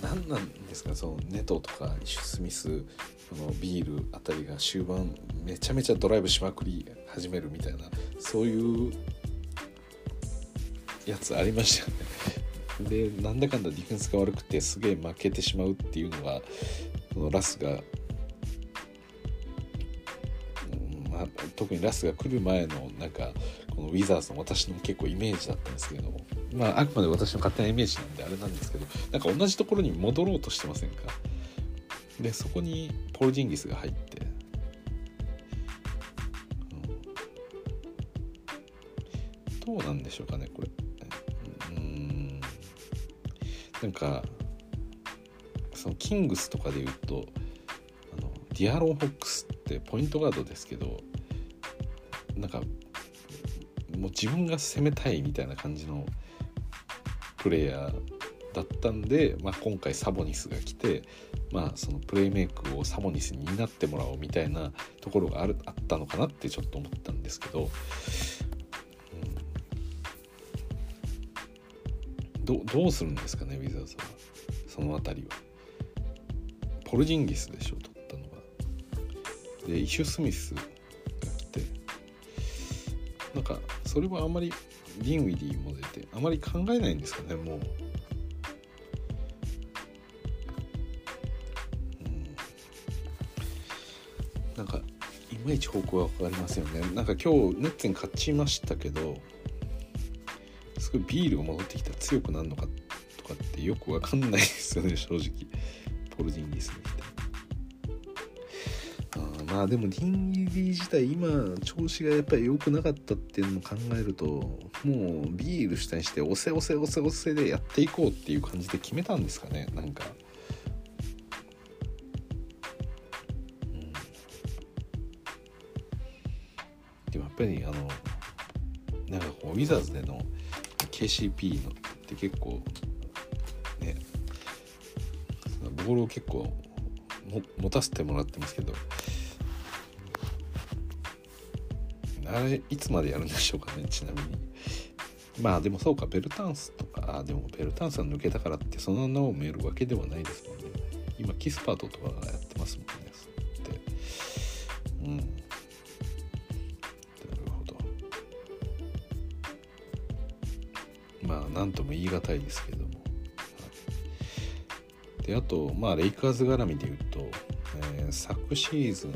Speaker 1: 何なんですかそのネトとかイシュスミスのビールあたりが終盤めちゃめちゃドライブしまくり始めるみたいなそういうやつありましたよね。でなんだかんだディフェンスが悪くてすげえ負けてしまうっていうのがこのラスが、うんまあ、特にラスが来る前のなんかこのウィザーズの私の結構イメージだったんですけどまああくまで私の勝手なイメージなんであれなんですけどなんか同じところに戻ろうとしてませんか？でそこにポル・ジンギスが入って、うん、どうなんでしょうかねこれ。なんかそのキングスとかで言うとあのディアロン・ホックスってポイントガードですけどなんかもう自分が攻めたいみたいな感じのプレイヤーだったんで、まあ、今回サボニスが来て、まあ、そのプレイメイクをサボニスに担ってもらおうみたいなところがあるあったのかなってちょっと思ったんですけどどどうするんですかねウィザーズは。その辺りは。ポルジンギスでしょ取ったのがでイシュ・スミスが来て。なんかそれはあんまりリンウィディも出てあまり考えないんですかねもう。なんかいまいち方向は分かりませんよね。なんか今日ネッツに勝ちましたけどすごいビールが戻ってきたら強くなるのかとかってよくわかんないですよね 正直。ポルジンギスにって。あまあでもディンギリ自体今調子がやっぱり良くなかったっていうのも考えるともうビール主体にして押せ押せ押せ押せでやっていこうっていう感じで決めたんですかねなんか。でもやっぱりあのなんかこうウィザーズでの KCP のって結構ねボールを結構持たせてもらってますけどあれいつまでやるんでしょうかねちなみに。まあでもそうかベルタンスとかでもベルタンスが抜けたからってその名を埋めるわけではないですもんね。今キスパートとかがやってますもんね。言い難いですけども。であとまあレイカーズ絡みで言うと、えー、昨シーズン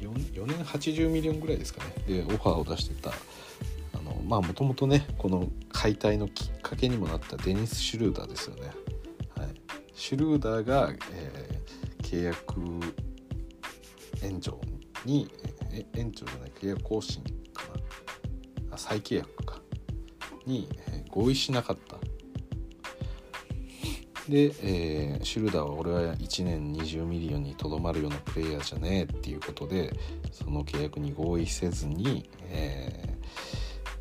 Speaker 1: 4, 4年80ミリオンぐらいですかね。でオファーを出してたあのまあもともとねこの解体のきっかけにもなったデニス・シュルーダーですよね、はい、シュルーダーが、えー、契約延長にえ延長じゃない契約更新かな。あ再契約か。に、合意しなかった。で、えーシュルダーは俺は1年20ミリオンにとどまるようなプレイヤーじゃねえっていうことでその契約に合意せずに、えー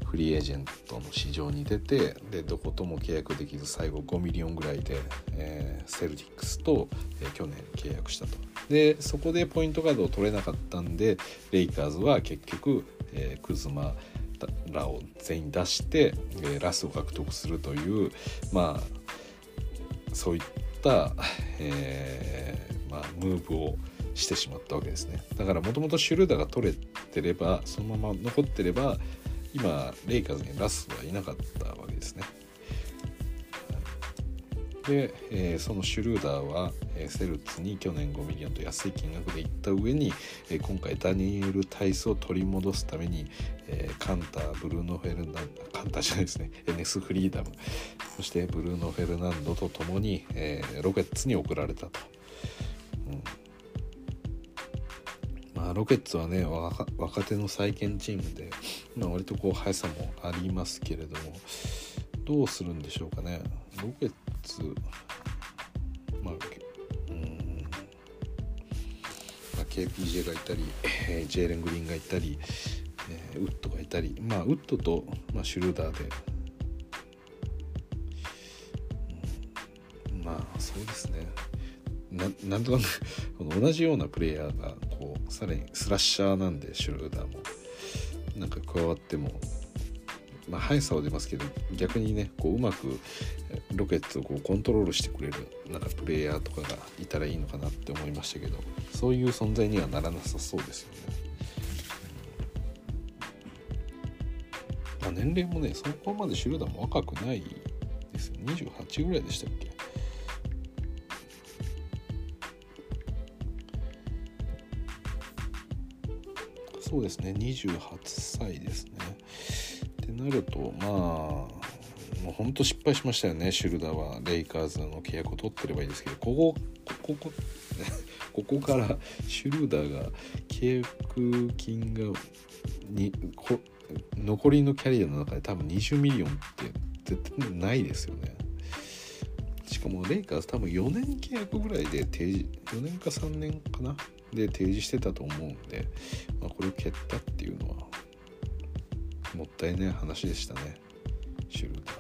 Speaker 1: フリーエージェントの市場に出てでどことも契約できず最後5ミリオンぐらいで、えーセルティックスと、えー去年契約したと。でそこでポイントガードを取れなかったんでレイカーズは結局、えークズマらを全員出して、えーラスを獲得するというまあそういった、えーまあ、ムーブをしてしまったわけですね。だからもともとシュルーダーが取れてればそのまま残ってれば今レイカーズにラスはいなかったわけですね。で、えーそのシュルーダーは、えーセルツに去年5ミリオンと安い金額で行った上に、えー今回ダニエル・タイスを取り戻すために、えーカンターブルーノ・フェルナンドカンターじゃないですね。エネス・フリーダム。そしてブルーノ・フェルナンドと共に、えーロケッツに送られたと。うん。まあ、ロケッツはね若若手の再建チームで、まあ、割とこう速さもありますけれどもどうするんでしょうかね。ロケッツまあうん、まあ、KPJ がいたり、えージェイレン・グリーンがいたり、えーウッドがいたりまあウッドと、まあ、シュルーダーで、うんまあそうですね。ななんとなく この同じようなプレイヤーがこうさらにスラッシャーなんでシュルーダーも。なんか加わってもまあ速さは出ますけど逆にねこううまくロケッツをこうコントロールしてくれるなんかプレイヤーとかがいたらいいのかなって思いましたけどそういう存在にはならなさそうですよね。まあ、年齢もねそこまでシュルダーも若くないですよ28ぐらいでしたっけ？そうですね。28歳ですね。ってなるとまあもうほんと失敗しましたよね。シュルダーはレイカーズの契約を取ってればいいんですけどここここ ここからシュルダーが契約金がにこ残りのキャリアの中で多分20ミリオンって絶対ないですよね。しかもレイカーズ多分4年契約ぐらいで提示4年か3年かな？で提示してたと思うんで、まあ、これを蹴ったっていうのはもったいない話でしたねシュルーダ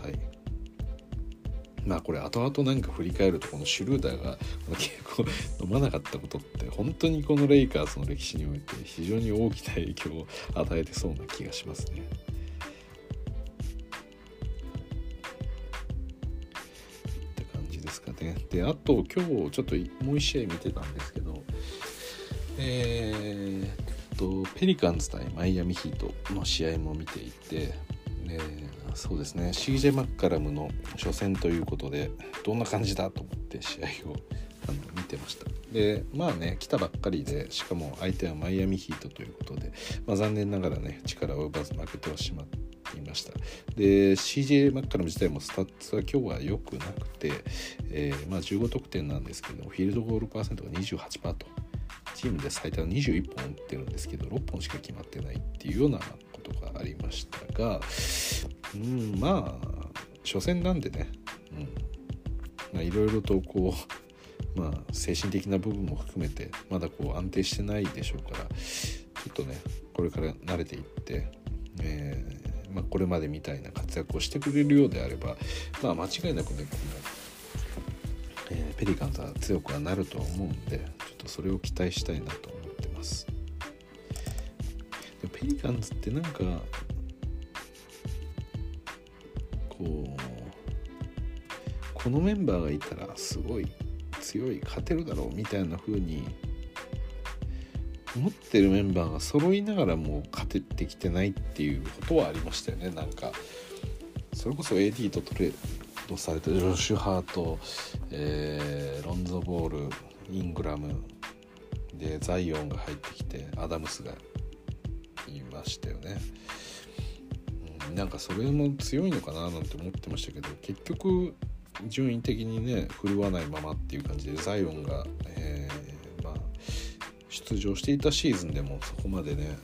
Speaker 1: ーはいまあこれ後々なんか振り返るとこのシュルーダーがこの契約を飲まなかったことって本当にこのレイカーズの歴史において非常に大きな影響を与えてそうな気がしますね。って感じですかね。であと今日ちょっともう一試合見てたんですけどえーとペリカンズ対マイアミヒートの試合も見ていて、えーそうですね CJ マッカラムの初戦ということでどんな感じだと思って試合をあの見てました。でまあね来たばっかりでしかも相手はマイアミヒートということで、まあ、残念ながらね力を及ばず負けてはしまっていました。で CJ マッカラム自体もスタッツは今日は良くなくて、えーまあ、15得点なんですけどフィールドゴールパーセントが28%と。チームで最多の21本打ってるんですけど6本しか決まってないっていうようなことがありましたがうんまあ初戦なんでね、いろいろとこう、まあ、精神的な部分も含めてまだこう安定してないでしょうからちょっとねこれから慣れていって、えーまあ、これまでみたいな活躍をしてくれるようであれば、まあ、間違いなくねえーペリカンズは強くはなるとは思うんでちょっとそれを期待したいなと思ってます。でペリカンズってなんかこうこのメンバーがいたらすごい強い勝てるだろうみたいな風に思ってるメンバーが揃いながらも勝ててきてないっていうことはありましたよね。なんかそれこそ AD とトレードされたジョシュ・ハート、えーロンゾ・ボールイングラムでザイオンが入ってきてアダムスがいましたよね。うんなんかそれも強いのかななんて思ってましたけど結局順位的にね振るわないままっていう感じでザイオンが、えー、まあ、出場していたシーズンでもそこまでね、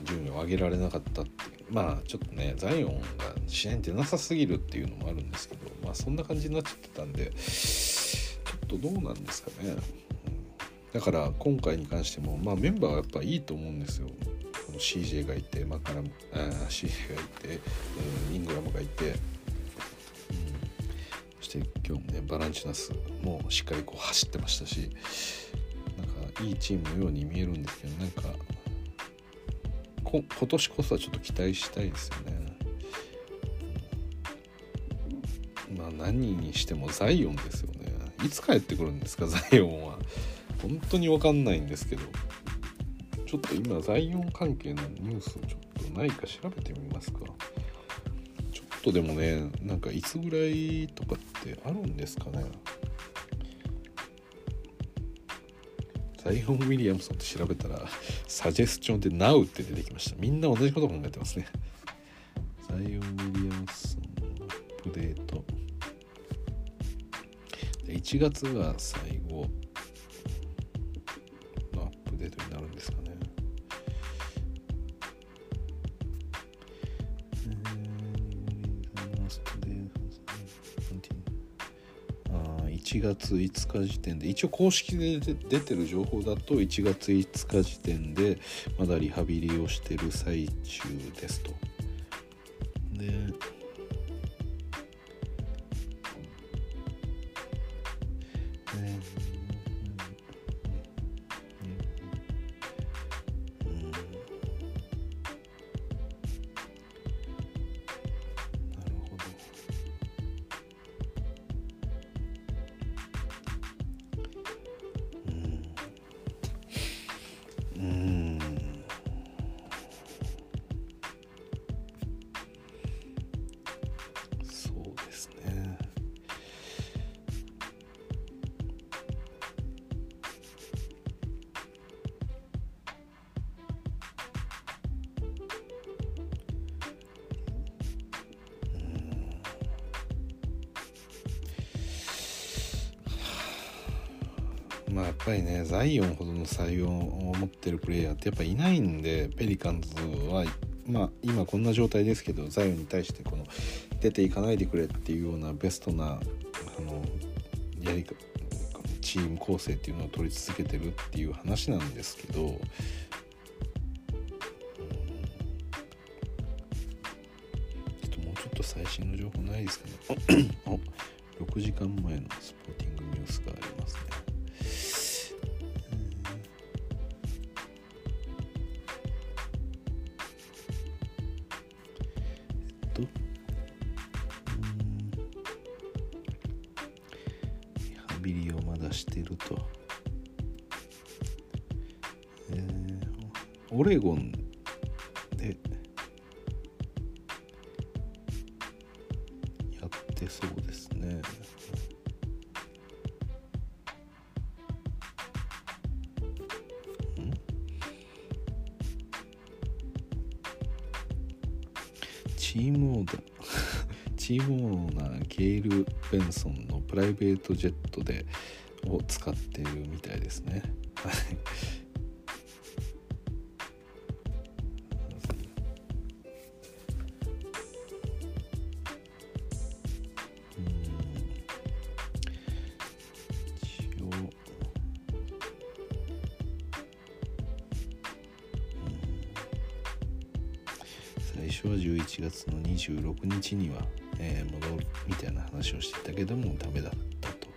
Speaker 1: うん、順位を上げられなかったってまあちょっとねザイオンが試合に出なさすぎるっていうのもあるんですけどまあそんな感じになっちゃってたんでちょっとどうなんですかね、うん、だから今回に関しても、まあ、メンバーはやっぱいいと思うんですよ。CJ がいてマカラムあ CJ がいて、うん、イングラムがいて、うん、そして今日もねバランチナスもしっかりこう走ってましたしなんかいいチームのように見えるんですけどなんかこ今年こそはちょっと期待したいですよね。まあ何にしてもザイオンですよね。いつ帰ってくるんですか？ザイオンは。本当に分かんないんですけど。ちょっと今ザイオン関係のニュースちょっとないか調べてみますかちょっとでもねなんかいつぐらいとかってあるんですかねザイオン・ウィリアムソンって調べたらサジェスチョンで Now って出てきました。みんな同じこと考えてますね。ザイオン・ウィリアムソンアップデート。1月が最後のアップデートになるんですかね。1月5日時点で一応公式で出てる情報だと1月5日時点でまだリハビリをしてる最中ですと。でまあやっぱりねザイオンほどの採用を持ってるプレイヤーってやっぱいないんでペリカンズはまあ今こんな状態ですけどザイオンに対してこの出ていかないでくれっていうようなベストなあのやりチーム構成っていうのを取り続けてるっていう話なんですけど、ちょっともうちょっと最新の情報ないですかね。6時間前のスポーテチームオーダチームオーナー ゲイル・ベンソンのプライベートジェットでを使っているみたいですね。26日には、えー、戻るみたいな話をしてたけどもダメだったと。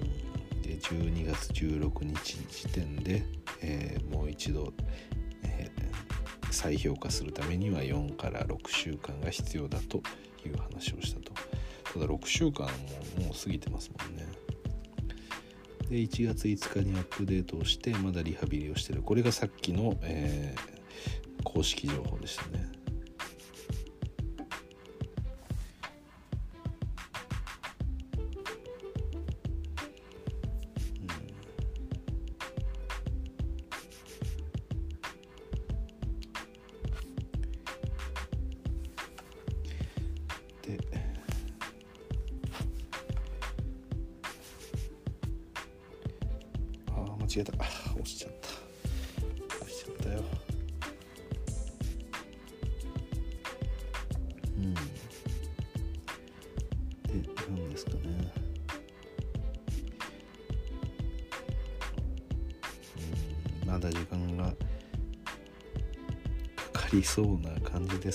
Speaker 1: うん、で12月16日時点で、えー、もう一度、えー、再評価するためには4から6週間が必要だという話をしたと。ただ6週間ももう過ぎてますもんね。で1月5日にアップデートをしてまだリハビリをしてるこれがさっきの、えー、公式情報でしたね。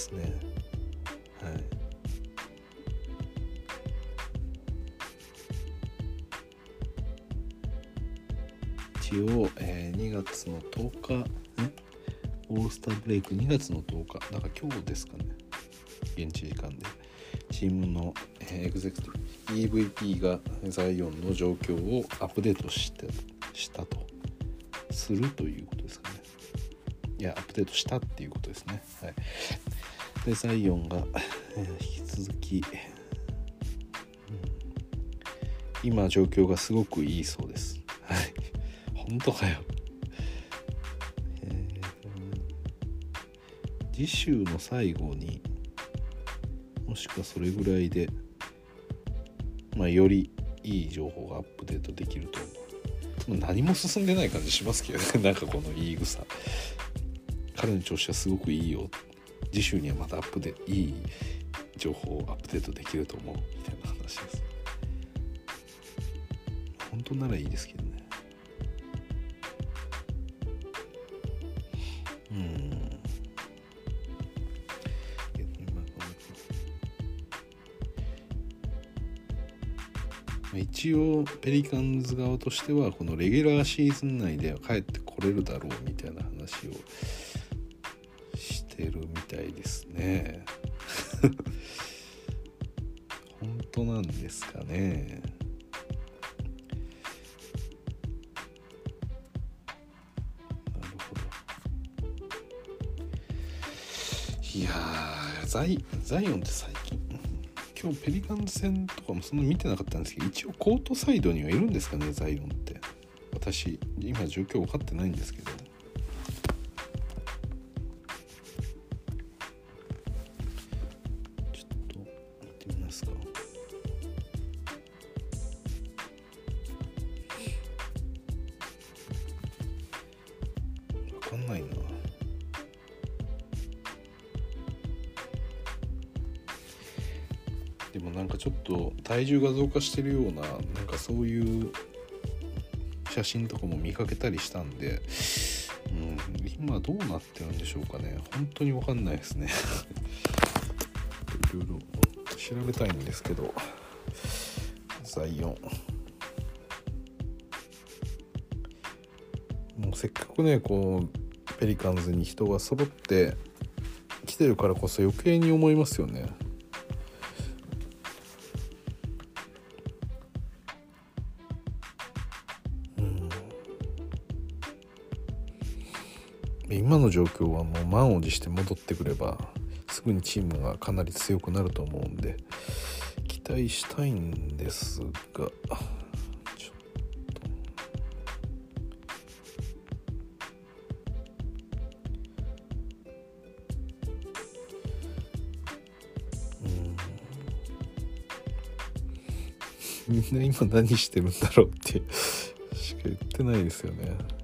Speaker 1: ですね。はい。一応、えー、2月の10日ねオールスターブレイク2月の10日。だから今日ですかね。現地時間で。チームの、えエグゼクティブ EVP がザイオンの状況をアップデートしてしたと。するということですかね。いやアップデートしたっていうことですね。はい。でザイオンが、引き続き、今状況がすごくいいそうです。はい。本当かよ。えー次週の最後にもしくはそれぐらいでまあよりいい情報がアップデートできると。思うま何も進んでない感じしますけどね。なんかこの言い草彼の調子はすごくいいよ次週にはまたアップでいい情報をアップデートできると思うみたいな話です本当ならいいですけどね。うん。一応ペリカンズ側としてはこのレギュラーシーズン内では帰ってこれるだろうみたいな話をてるみたいですね。本当なんですかね。なるほど。いやーザイザイオンって最近今日ペリカン戦とかもそんな見てなかったんですけど一応コートサイドにはいるんですかねザイオンって。私今状況分かってないんですけど。でもなんかちょっと体重が増加してるようななんかそういう写真とかも見かけたりしたんで、うん、今どうなってるんでしょうかね。本当に分かんないですね。いろいろ調べたいんですけどザイオン。もうせっかくねこうペリカンズに人が揃って来てるからこそ余計に思いますよね。の状況はもう満を持して戻ってくればすぐにチームがかなり強くなると思うんで期待したいんですがちょっとうんみんな今何してるんだろうってしか言ってないですよね。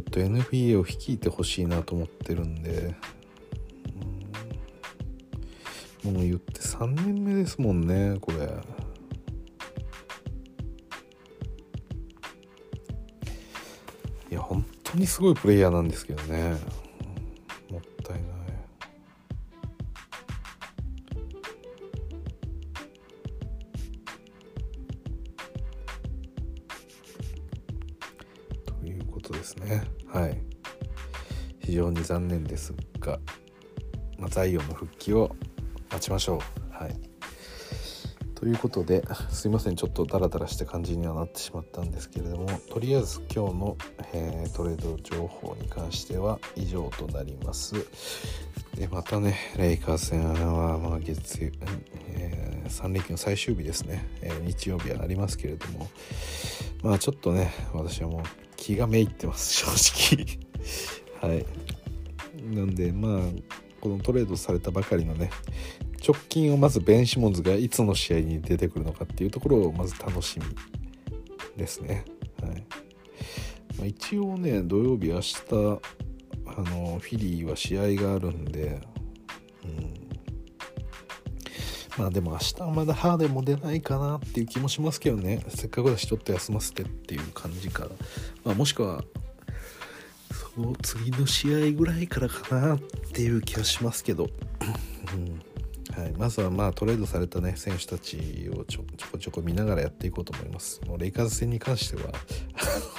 Speaker 1: ょっと NBA を率いてほしいなと思ってるんで。もう言って3年目ですもんねこれ。いや本当にすごいプレイヤーなんですけどね。残念ですが、まあ、ザイオンの復帰を待ちましょう。はい。ということですいません。ちょっとダラダラした感じにはなってしまったんですけれどもとりあえず今日の、えートレード情報に関しては以上となります。でまたねレイカーズ戦はまあ月曜、えー、3連休の最終日ですね、えー、日曜日はありますけれども。まあちょっとね私はもう気がめいってます正直。はい。なんでまあこのトレードされたばかりのね直近をまずベン・シモンズがいつの試合に出てくるのかっていうところをまず楽しみですね。はい。まあ、一応ね土曜日明日あのフィリーは試合があるんで、うん、まあでも明日はまだハーデンも出ないかなっていう気もしますけどね。せっかくだしちょっと休ませてっていう感じか、まあ、もしくはその次の試合ぐらいからかなっていう気がしますけど、うん。はい、まずはまあトレードされたね選手たちをちょこちょこ見ながらやっていこうと思います。もうレイカーズ戦に関しては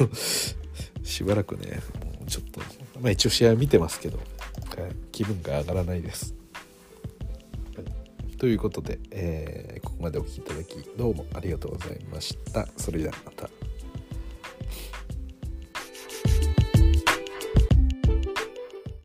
Speaker 1: しばらくねもうちょっとまあ一応試合見てますけど、はい、気分が上がらないです、ということで、えー、ここまでお聴きいただきどうもありがとうございました。それではまた。